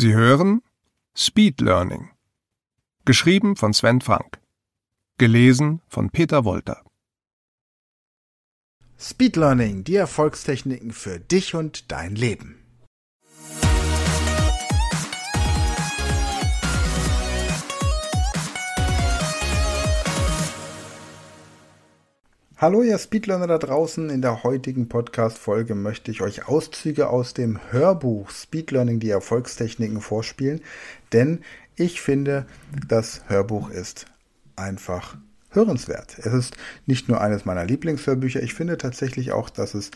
Sie hören Speed Learning. Geschrieben von Sven Frank. Gelesen von Peter Wolter. Speed Learning, die Erfolgstechniken für dich und dein Leben. Hallo ihr Speedlearner da draußen. In der heutigen Podcast-Folge möchte ich euch Auszüge aus dem Hörbuch Speedlearning die Erfolgstechniken vorspielen, denn ich finde, das Hörbuch ist einfach hörenswert. Es ist nicht nur eines meiner Lieblingshörbücher, ich finde tatsächlich auch, dass es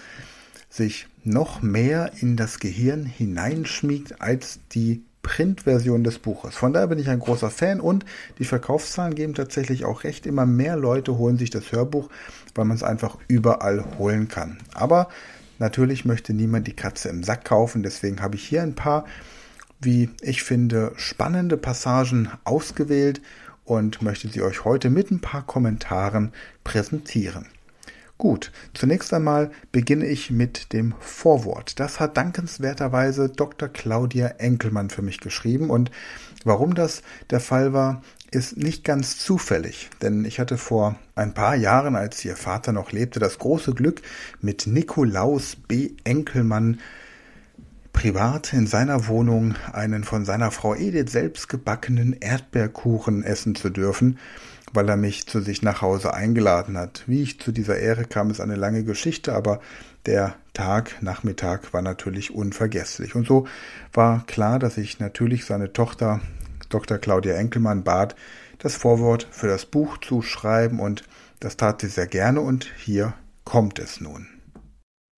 sich noch mehr in das Gehirn hineinschmiegt als die Printversion des Buches. Von daher bin ich ein großer Fan und die Verkaufszahlen geben tatsächlich auch recht. Immer mehr Leute holen sich das Hörbuch, weil man es einfach überall holen kann. Aber natürlich möchte niemand die Katze im Sack kaufen. Deswegen habe ich hier ein paar, wie ich finde, spannende Passagen ausgewählt und möchte sie euch heute mit ein paar Kommentaren präsentieren. Gut, zunächst einmal beginne ich mit dem Vorwort. Das hat dankenswerterweise Dr. Claudia Enkelmann für mich geschrieben und warum das der Fall war, ist nicht ganz zufällig, denn ich hatte vor ein paar Jahren, als ihr Vater noch lebte, das große Glück, mit Nikolaus B. Enkelmann privat in seiner Wohnung einen von seiner Frau Edith selbst gebackenen Erdbeerkuchen essen zu dürfen weil er mich zu sich nach Hause eingeladen hat. Wie ich zu dieser Ehre kam, ist eine lange Geschichte, aber der Tag, Nachmittag war natürlich unvergesslich. Und so war klar, dass ich natürlich seine Tochter, Dr. Claudia Enkelmann, bat, das Vorwort für das Buch zu schreiben und das tat sie sehr gerne und hier kommt es nun.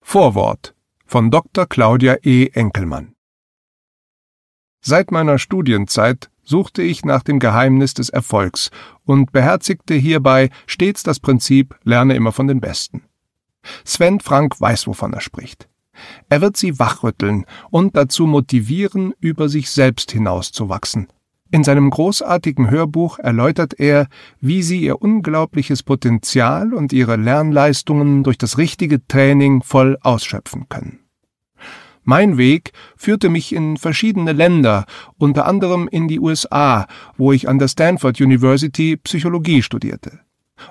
Vorwort von Dr. Claudia E. Enkelmann Seit meiner Studienzeit suchte ich nach dem Geheimnis des Erfolgs und beherzigte hierbei stets das Prinzip Lerne immer von den Besten. Sven Frank weiß, wovon er spricht. Er wird sie wachrütteln und dazu motivieren, über sich selbst hinauszuwachsen. In seinem großartigen Hörbuch erläutert er, wie sie ihr unglaubliches Potenzial und ihre Lernleistungen durch das richtige Training voll ausschöpfen können. Mein Weg führte mich in verschiedene Länder, unter anderem in die USA, wo ich an der Stanford University Psychologie studierte.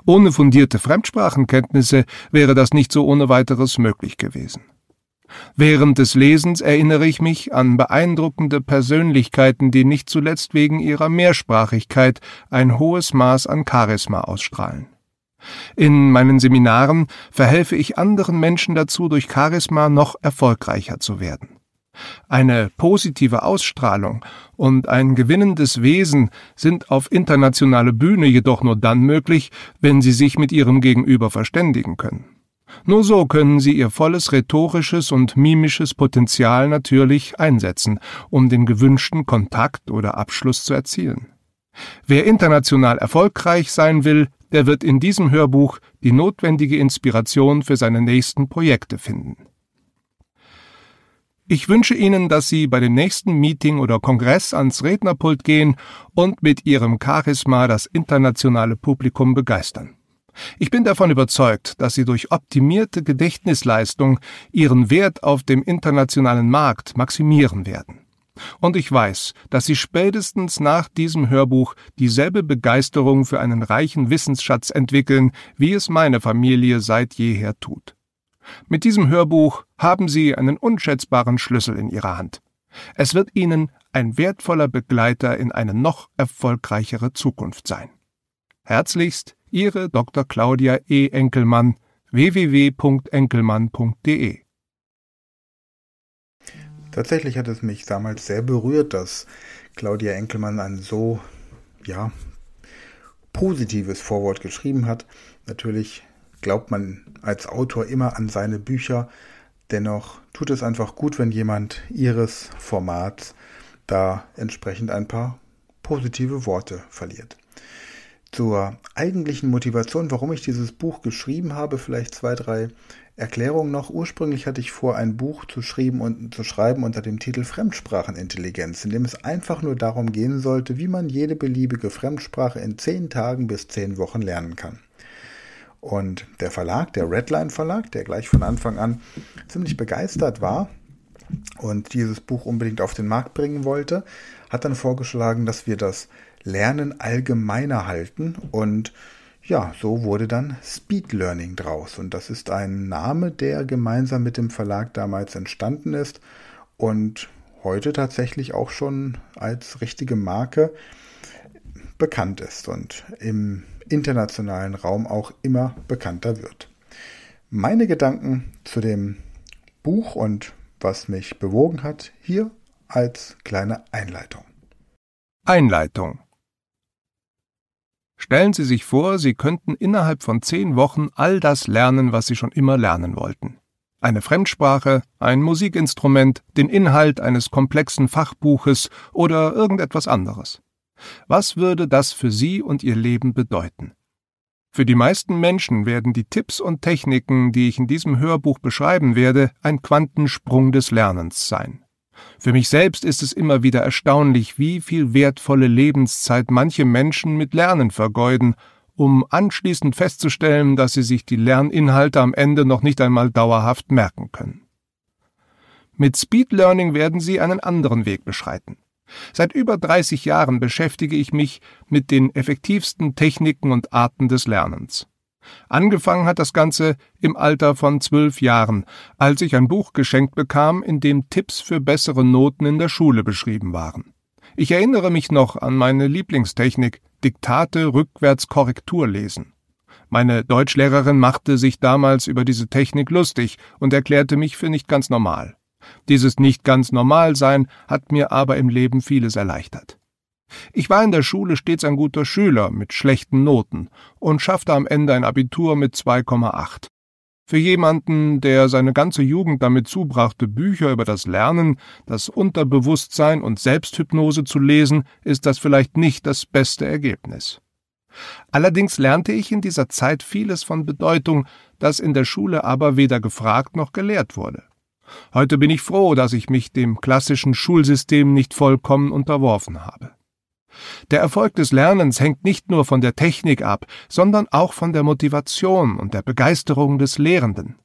Ohne fundierte Fremdsprachenkenntnisse wäre das nicht so ohne weiteres möglich gewesen. Während des Lesens erinnere ich mich an beeindruckende Persönlichkeiten, die nicht zuletzt wegen ihrer Mehrsprachigkeit ein hohes Maß an Charisma ausstrahlen. In meinen Seminaren verhelfe ich anderen Menschen dazu, durch Charisma noch erfolgreicher zu werden. Eine positive Ausstrahlung und ein gewinnendes Wesen sind auf internationale Bühne jedoch nur dann möglich, wenn sie sich mit ihrem Gegenüber verständigen können. Nur so können sie ihr volles rhetorisches und mimisches Potenzial natürlich einsetzen, um den gewünschten Kontakt oder Abschluss zu erzielen. Wer international erfolgreich sein will, der wird in diesem Hörbuch die notwendige Inspiration für seine nächsten Projekte finden. Ich wünsche Ihnen, dass Sie bei dem nächsten Meeting oder Kongress ans Rednerpult gehen und mit Ihrem Charisma das internationale Publikum begeistern. Ich bin davon überzeugt, dass Sie durch optimierte Gedächtnisleistung Ihren Wert auf dem internationalen Markt maximieren werden. Und ich weiß, dass Sie spätestens nach diesem Hörbuch dieselbe Begeisterung für einen reichen Wissensschatz entwickeln, wie es meine Familie seit jeher tut. Mit diesem Hörbuch haben Sie einen unschätzbaren Schlüssel in Ihrer Hand. Es wird Ihnen ein wertvoller Begleiter in eine noch erfolgreichere Zukunft sein. Herzlichst Ihre Dr. Claudia E. Enkelmann www.enkelmann.de Tatsächlich hat es mich damals sehr berührt, dass Claudia Enkelmann ein so, ja, positives Vorwort geschrieben hat. Natürlich glaubt man als Autor immer an seine Bücher. Dennoch tut es einfach gut, wenn jemand ihres Formats da entsprechend ein paar positive Worte verliert. Zur eigentlichen Motivation, warum ich dieses Buch geschrieben habe, vielleicht zwei, drei Erklärungen noch. Ursprünglich hatte ich vor, ein Buch zu, und, zu schreiben unter dem Titel Fremdsprachenintelligenz, in dem es einfach nur darum gehen sollte, wie man jede beliebige Fremdsprache in zehn Tagen bis zehn Wochen lernen kann. Und der Verlag, der Redline Verlag, der gleich von Anfang an ziemlich begeistert war und dieses Buch unbedingt auf den Markt bringen wollte, hat dann vorgeschlagen, dass wir das Lernen allgemeiner halten und ja, so wurde dann Speed Learning draus und das ist ein Name, der gemeinsam mit dem Verlag damals entstanden ist und heute tatsächlich auch schon als richtige Marke bekannt ist und im internationalen Raum auch immer bekannter wird. Meine Gedanken zu dem Buch und was mich bewogen hat, hier als kleine Einleitung. Einleitung Stellen Sie sich vor, Sie könnten innerhalb von zehn Wochen all das lernen, was Sie schon immer lernen wollten. Eine Fremdsprache, ein Musikinstrument, den Inhalt eines komplexen Fachbuches oder irgendetwas anderes. Was würde das für Sie und Ihr Leben bedeuten? Für die meisten Menschen werden die Tipps und Techniken, die ich in diesem Hörbuch beschreiben werde, ein Quantensprung des Lernens sein. Für mich selbst ist es immer wieder erstaunlich, wie viel wertvolle Lebenszeit manche Menschen mit Lernen vergeuden, um anschließend festzustellen, dass sie sich die Lerninhalte am Ende noch nicht einmal dauerhaft merken können. Mit Speed Learning werden sie einen anderen Weg beschreiten. Seit über 30 Jahren beschäftige ich mich mit den effektivsten Techniken und Arten des Lernens. Angefangen hat das Ganze im Alter von zwölf Jahren, als ich ein Buch geschenkt bekam, in dem Tipps für bessere Noten in der Schule beschrieben waren. Ich erinnere mich noch an meine Lieblingstechnik, Diktate rückwärts Korrektur lesen. Meine Deutschlehrerin machte sich damals über diese Technik lustig und erklärte mich für nicht ganz normal. Dieses nicht ganz normal sein hat mir aber im Leben vieles erleichtert. Ich war in der Schule stets ein guter Schüler mit schlechten Noten und schaffte am Ende ein Abitur mit 2,8. Für jemanden, der seine ganze Jugend damit zubrachte, Bücher über das Lernen, das Unterbewusstsein und Selbsthypnose zu lesen, ist das vielleicht nicht das beste Ergebnis. Allerdings lernte ich in dieser Zeit vieles von Bedeutung, das in der Schule aber weder gefragt noch gelehrt wurde. Heute bin ich froh, dass ich mich dem klassischen Schulsystem nicht vollkommen unterworfen habe. Der Erfolg des Lernens hängt nicht nur von der Technik ab, sondern auch von der Motivation und der Begeisterung des Lehrenden.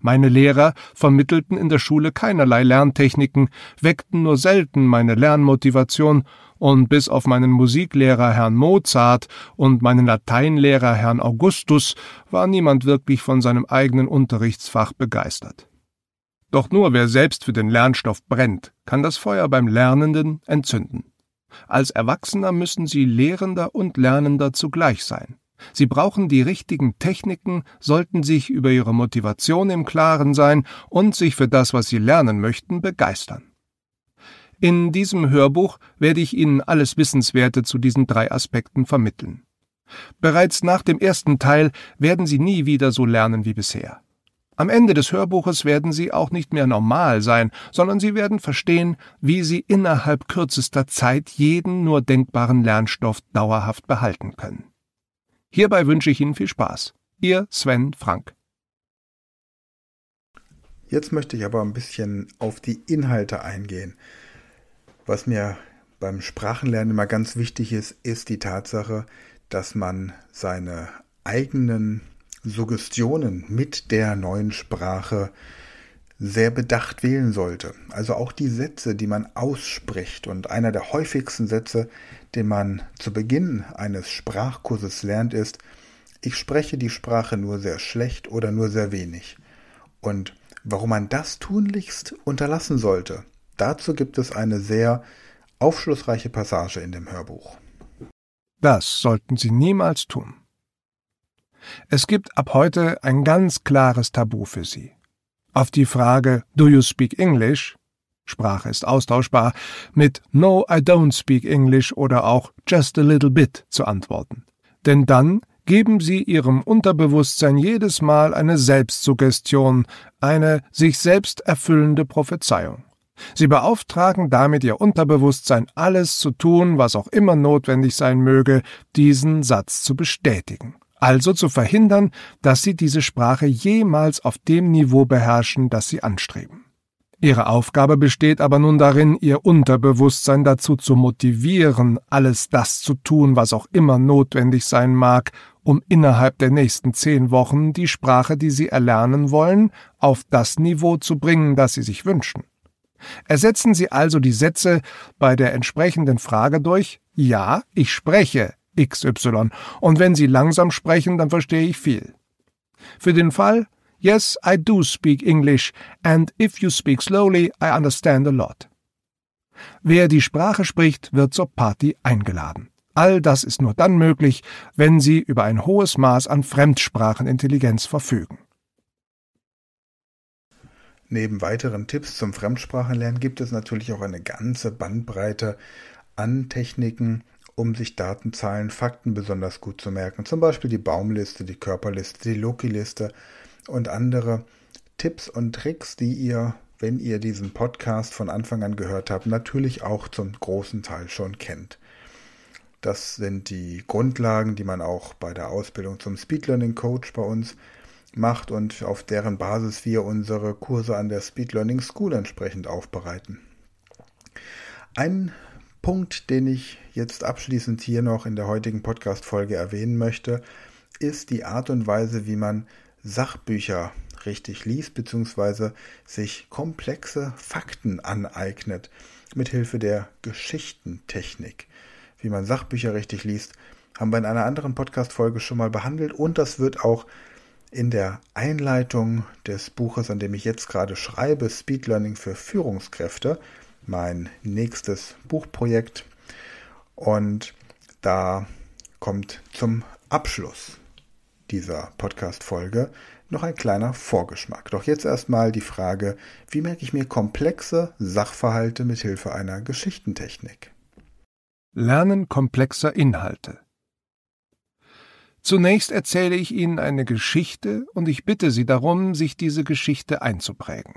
Meine Lehrer vermittelten in der Schule keinerlei Lerntechniken, weckten nur selten meine Lernmotivation, und bis auf meinen Musiklehrer Herrn Mozart und meinen Lateinlehrer Herrn Augustus war niemand wirklich von seinem eigenen Unterrichtsfach begeistert. Doch nur wer selbst für den Lernstoff brennt, kann das Feuer beim Lernenden entzünden. Als Erwachsener müssen sie Lehrender und Lernender zugleich sein. Sie brauchen die richtigen Techniken, sollten sich über ihre Motivation im Klaren sein und sich für das, was sie lernen möchten, begeistern. In diesem Hörbuch werde ich Ihnen alles Wissenswerte zu diesen drei Aspekten vermitteln. Bereits nach dem ersten Teil werden Sie nie wieder so lernen wie bisher. Am Ende des Hörbuches werden Sie auch nicht mehr normal sein, sondern Sie werden verstehen, wie Sie innerhalb kürzester Zeit jeden nur denkbaren Lernstoff dauerhaft behalten können. Hierbei wünsche ich Ihnen viel Spaß. Ihr Sven Frank. Jetzt möchte ich aber ein bisschen auf die Inhalte eingehen. Was mir beim Sprachenlernen immer ganz wichtig ist, ist die Tatsache, dass man seine eigenen Suggestionen mit der neuen Sprache sehr bedacht wählen sollte. Also auch die Sätze, die man ausspricht. Und einer der häufigsten Sätze, den man zu Beginn eines Sprachkurses lernt, ist, ich spreche die Sprache nur sehr schlecht oder nur sehr wenig. Und warum man das tunlichst unterlassen sollte, dazu gibt es eine sehr aufschlussreiche Passage in dem Hörbuch. Das sollten Sie niemals tun. Es gibt ab heute ein ganz klares Tabu für sie. Auf die Frage Do you speak English? Sprache ist austauschbar, mit No, I don't speak English oder auch Just a little bit zu antworten. Denn dann geben sie ihrem Unterbewusstsein jedes Mal eine Selbstsuggestion, eine sich selbst erfüllende Prophezeiung. Sie beauftragen damit Ihr Unterbewusstsein, alles zu tun, was auch immer notwendig sein möge, diesen Satz zu bestätigen. Also zu verhindern, dass Sie diese Sprache jemals auf dem Niveau beherrschen, das Sie anstreben. Ihre Aufgabe besteht aber nun darin, Ihr Unterbewusstsein dazu zu motivieren, alles das zu tun, was auch immer notwendig sein mag, um innerhalb der nächsten zehn Wochen die Sprache, die Sie erlernen wollen, auf das Niveau zu bringen, das Sie sich wünschen. Ersetzen Sie also die Sätze bei der entsprechenden Frage durch Ja, ich spreche XY, und wenn Sie langsam sprechen, dann verstehe ich viel. Für den Fall Yes, I do speak English, and if you speak slowly, I understand a lot. Wer die Sprache spricht, wird zur Party eingeladen. All das ist nur dann möglich, wenn Sie über ein hohes Maß an Fremdsprachenintelligenz verfügen. Neben weiteren Tipps zum Fremdsprachenlernen gibt es natürlich auch eine ganze Bandbreite an Techniken, um sich Datenzahlen, Fakten besonders gut zu merken. Zum Beispiel die Baumliste, die Körperliste, die Loki-Liste und andere Tipps und Tricks, die ihr, wenn ihr diesen Podcast von Anfang an gehört habt, natürlich auch zum großen Teil schon kennt. Das sind die Grundlagen, die man auch bei der Ausbildung zum Speed Learning Coach bei uns macht und auf deren Basis wir unsere Kurse an der Speed Learning School entsprechend aufbereiten. Ein Punkt, den ich jetzt abschließend hier noch in der heutigen Podcast-Folge erwähnen möchte, ist die Art und Weise, wie man Sachbücher richtig liest, beziehungsweise sich komplexe Fakten aneignet, mithilfe der Geschichtentechnik. Wie man Sachbücher richtig liest, haben wir in einer anderen Podcast-Folge schon mal behandelt und das wird auch in der Einleitung des Buches, an dem ich jetzt gerade schreibe, Speed Learning für Führungskräfte, mein nächstes Buchprojekt. Und da kommt zum Abschluss dieser Podcast-Folge noch ein kleiner Vorgeschmack. Doch jetzt erstmal die Frage, wie merke ich mir komplexe Sachverhalte mit Hilfe einer Geschichtentechnik? Lernen komplexer Inhalte. Zunächst erzähle ich Ihnen eine Geschichte und ich bitte Sie darum, sich diese Geschichte einzuprägen.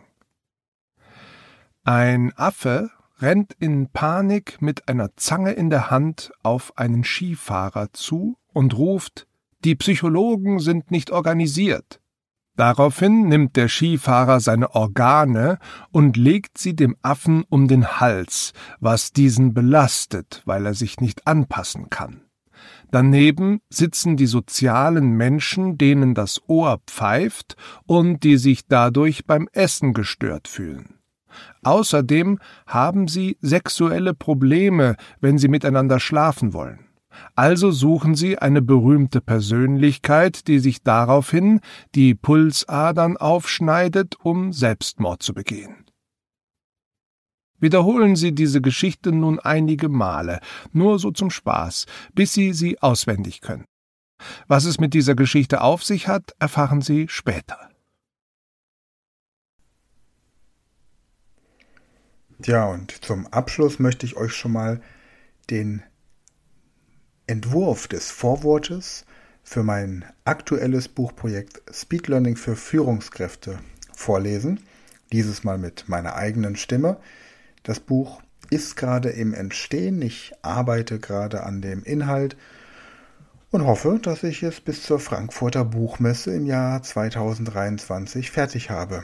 Ein Affe rennt in Panik mit einer Zange in der Hand auf einen Skifahrer zu und ruft Die Psychologen sind nicht organisiert. Daraufhin nimmt der Skifahrer seine Organe und legt sie dem Affen um den Hals, was diesen belastet, weil er sich nicht anpassen kann. Daneben sitzen die sozialen Menschen, denen das Ohr pfeift und die sich dadurch beim Essen gestört fühlen. Außerdem haben sie sexuelle Probleme, wenn sie miteinander schlafen wollen. Also suchen sie eine berühmte Persönlichkeit, die sich daraufhin die Pulsadern aufschneidet, um Selbstmord zu begehen. Wiederholen Sie diese Geschichte nun einige Male, nur so zum Spaß, bis Sie sie auswendig können. Was es mit dieser Geschichte auf sich hat, erfahren Sie später. Ja, und zum Abschluss möchte ich euch schon mal den Entwurf des Vorwortes für mein aktuelles Buchprojekt Speed Learning für Führungskräfte vorlesen. Dieses Mal mit meiner eigenen Stimme. Das Buch ist gerade im Entstehen. Ich arbeite gerade an dem Inhalt und hoffe, dass ich es bis zur Frankfurter Buchmesse im Jahr 2023 fertig habe.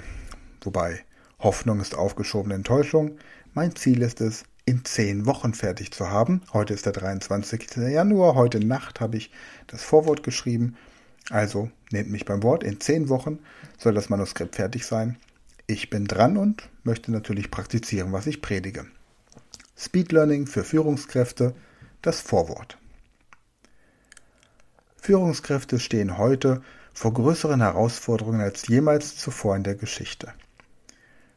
Wobei Hoffnung ist aufgeschobene Enttäuschung. Mein Ziel ist es, in zehn Wochen fertig zu haben. Heute ist der 23. Januar. Heute Nacht habe ich das Vorwort geschrieben. Also nehmt mich beim Wort. In zehn Wochen soll das Manuskript fertig sein. Ich bin dran und möchte natürlich praktizieren, was ich predige. Speed Learning für Führungskräfte, das Vorwort. Führungskräfte stehen heute vor größeren Herausforderungen als jemals zuvor in der Geschichte.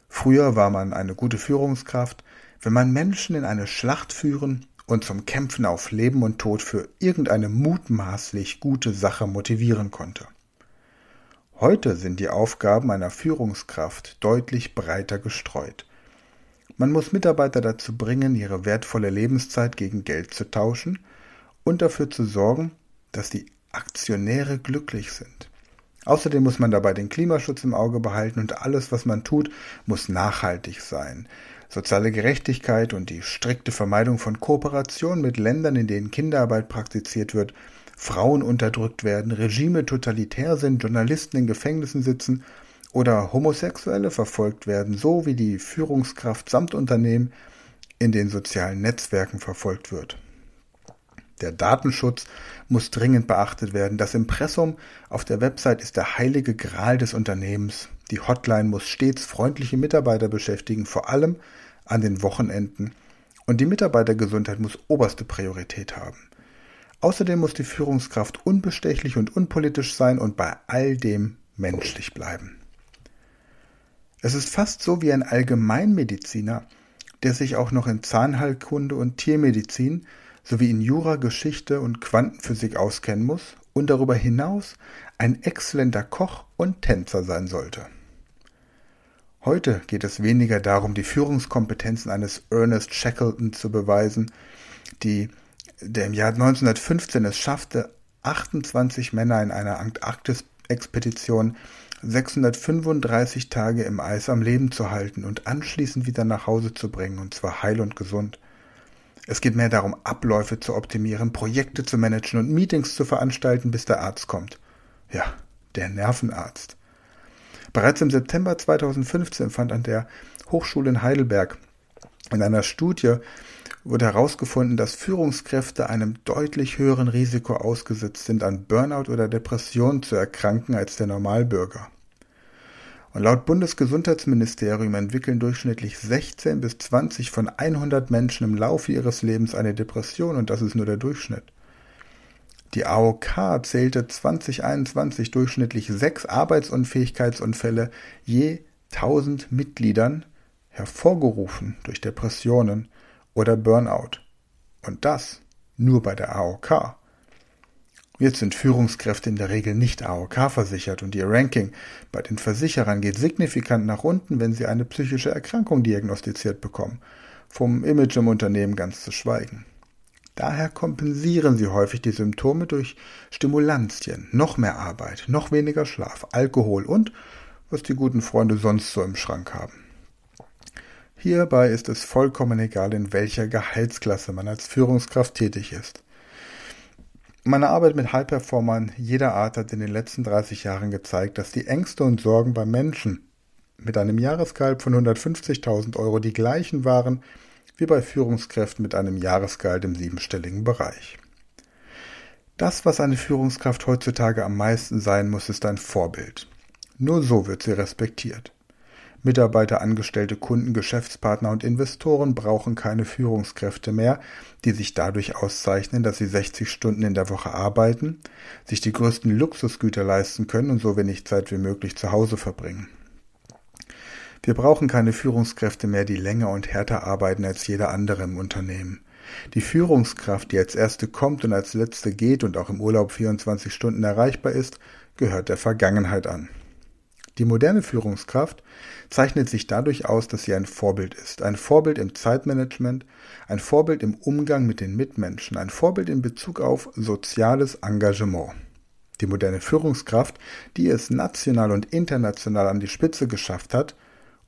Früher war man eine gute Führungskraft, wenn man Menschen in eine Schlacht führen und zum Kämpfen auf Leben und Tod für irgendeine mutmaßlich gute Sache motivieren konnte. Heute sind die Aufgaben einer Führungskraft deutlich breiter gestreut. Man muss Mitarbeiter dazu bringen, ihre wertvolle Lebenszeit gegen Geld zu tauschen und dafür zu sorgen, dass die Aktionäre glücklich sind. Außerdem muss man dabei den Klimaschutz im Auge behalten und alles, was man tut, muss nachhaltig sein. soziale Gerechtigkeit und die strikte Vermeidung von Kooperation mit Ländern, in denen Kinderarbeit praktiziert wird, Frauen unterdrückt werden, Regime totalitär sind, Journalisten in Gefängnissen sitzen oder Homosexuelle verfolgt werden, so wie die Führungskraft samt Unternehmen in den sozialen Netzwerken verfolgt wird. Der Datenschutz muss dringend beachtet werden. Das Impressum auf der Website ist der heilige Gral des Unternehmens. Die Hotline muss stets freundliche Mitarbeiter beschäftigen, vor allem an den Wochenenden. Und die Mitarbeitergesundheit muss oberste Priorität haben. Außerdem muss die Führungskraft unbestechlich und unpolitisch sein und bei all dem menschlich bleiben. Es ist fast so wie ein Allgemeinmediziner, der sich auch noch in Zahnheilkunde und Tiermedizin sowie in Jura, Geschichte und Quantenphysik auskennen muss und darüber hinaus ein exzellenter Koch und Tänzer sein sollte. Heute geht es weniger darum, die Führungskompetenzen eines Ernest Shackleton zu beweisen, die, der im Jahr 1915 es schaffte, 28 Männer in einer Antarktis-Expedition 635 Tage im Eis am Leben zu halten und anschließend wieder nach Hause zu bringen, und zwar heil und gesund. Es geht mehr darum, Abläufe zu optimieren, Projekte zu managen und Meetings zu veranstalten, bis der Arzt kommt. Ja, der Nervenarzt. Bereits im September 2015 fand an der Hochschule in Heidelberg in einer Studie wurde herausgefunden, dass Führungskräfte einem deutlich höheren Risiko ausgesetzt sind, an Burnout oder Depression zu erkranken als der Normalbürger. Und laut Bundesgesundheitsministerium entwickeln durchschnittlich 16 bis 20 von 100 Menschen im Laufe ihres Lebens eine Depression und das ist nur der Durchschnitt. Die AOK zählte 2021 durchschnittlich sechs Arbeitsunfähigkeitsunfälle je 1000 Mitgliedern, hervorgerufen durch Depressionen oder Burnout. Und das nur bei der AOK. Jetzt sind Führungskräfte in der Regel nicht AOK versichert und ihr Ranking bei den Versicherern geht signifikant nach unten, wenn sie eine psychische Erkrankung diagnostiziert bekommen, vom Image im Unternehmen ganz zu schweigen. Daher kompensieren sie häufig die Symptome durch Stimulantien, noch mehr Arbeit, noch weniger Schlaf, Alkohol und was die guten Freunde sonst so im Schrank haben. Hierbei ist es vollkommen egal, in welcher Gehaltsklasse man als Führungskraft tätig ist. Meine Arbeit mit High-Performern jeder Art hat in den letzten 30 Jahren gezeigt, dass die Ängste und Sorgen bei Menschen mit einem Jahresgehalt von 150.000 Euro die gleichen waren wie bei Führungskräften mit einem Jahresgehalt im siebenstelligen Bereich. Das, was eine Führungskraft heutzutage am meisten sein muss, ist ein Vorbild. Nur so wird sie respektiert. Mitarbeiter, Angestellte, Kunden, Geschäftspartner und Investoren brauchen keine Führungskräfte mehr, die sich dadurch auszeichnen, dass sie 60 Stunden in der Woche arbeiten, sich die größten Luxusgüter leisten können und so wenig Zeit wie möglich zu Hause verbringen. Wir brauchen keine Führungskräfte mehr, die länger und härter arbeiten als jeder andere im Unternehmen. Die Führungskraft, die als erste kommt und als letzte geht und auch im Urlaub 24 Stunden erreichbar ist, gehört der Vergangenheit an. Die moderne Führungskraft zeichnet sich dadurch aus, dass sie ein Vorbild ist. Ein Vorbild im Zeitmanagement, ein Vorbild im Umgang mit den Mitmenschen, ein Vorbild in Bezug auf soziales Engagement. Die moderne Führungskraft, die es national und international an die Spitze geschafft hat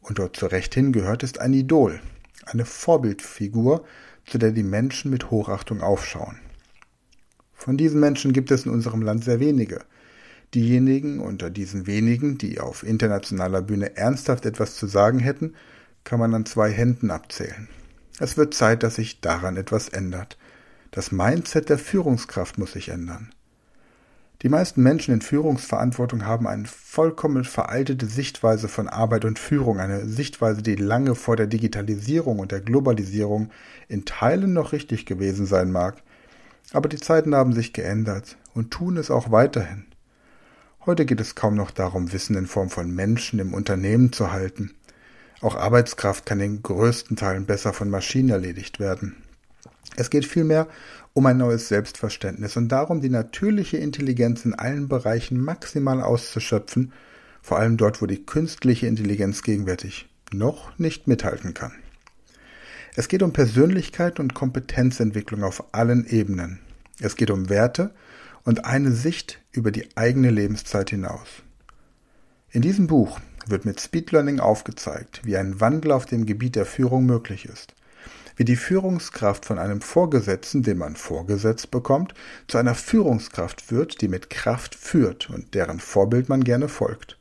und dort zurecht hingehört, ist ein Idol, eine Vorbildfigur, zu der die Menschen mit Hochachtung aufschauen. Von diesen Menschen gibt es in unserem Land sehr wenige. Diejenigen unter diesen wenigen, die auf internationaler Bühne ernsthaft etwas zu sagen hätten, kann man an zwei Händen abzählen. Es wird Zeit, dass sich daran etwas ändert. Das Mindset der Führungskraft muss sich ändern. Die meisten Menschen in Führungsverantwortung haben eine vollkommen veraltete Sichtweise von Arbeit und Führung, eine Sichtweise, die lange vor der Digitalisierung und der Globalisierung in Teilen noch richtig gewesen sein mag. Aber die Zeiten haben sich geändert und tun es auch weiterhin. Heute geht es kaum noch darum, Wissen in Form von Menschen im Unternehmen zu halten. Auch Arbeitskraft kann in größten Teilen besser von Maschinen erledigt werden. Es geht vielmehr um ein neues Selbstverständnis und darum, die natürliche Intelligenz in allen Bereichen maximal auszuschöpfen, vor allem dort, wo die künstliche Intelligenz gegenwärtig noch nicht mithalten kann. Es geht um Persönlichkeit und Kompetenzentwicklung auf allen Ebenen. Es geht um Werte und eine Sicht über die eigene Lebenszeit hinaus. In diesem Buch wird mit Speed Learning aufgezeigt, wie ein Wandel auf dem Gebiet der Führung möglich ist. Wie die Führungskraft von einem Vorgesetzten, den man vorgesetzt bekommt, zu einer Führungskraft wird, die mit Kraft führt und deren Vorbild man gerne folgt.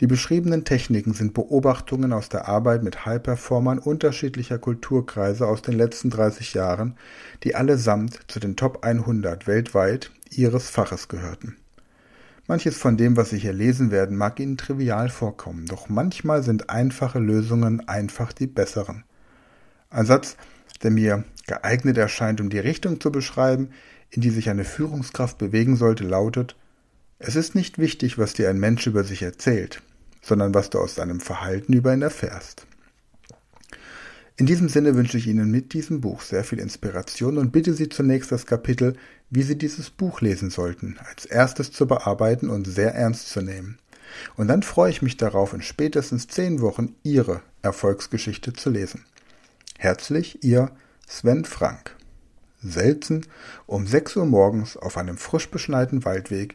Die beschriebenen Techniken sind Beobachtungen aus der Arbeit mit High-Performern unterschiedlicher Kulturkreise aus den letzten 30 Jahren, die allesamt zu den Top 100 weltweit ihres Faches gehörten. Manches von dem, was Sie hier lesen werden, mag Ihnen trivial vorkommen, doch manchmal sind einfache Lösungen einfach die besseren. Ein Satz, der mir geeignet erscheint, um die Richtung zu beschreiben, in die sich eine Führungskraft bewegen sollte, lautet Es ist nicht wichtig, was dir ein Mensch über sich erzählt, sondern was du aus seinem Verhalten über ihn erfährst. In diesem Sinne wünsche ich Ihnen mit diesem Buch sehr viel Inspiration und bitte Sie zunächst das Kapitel, wie Sie dieses Buch lesen sollten, als erstes zu bearbeiten und sehr ernst zu nehmen. Und dann freue ich mich darauf, in spätestens zehn Wochen Ihre Erfolgsgeschichte zu lesen. Herzlich, Ihr Sven Frank. Selten um 6 Uhr morgens auf einem frisch beschneiten Waldweg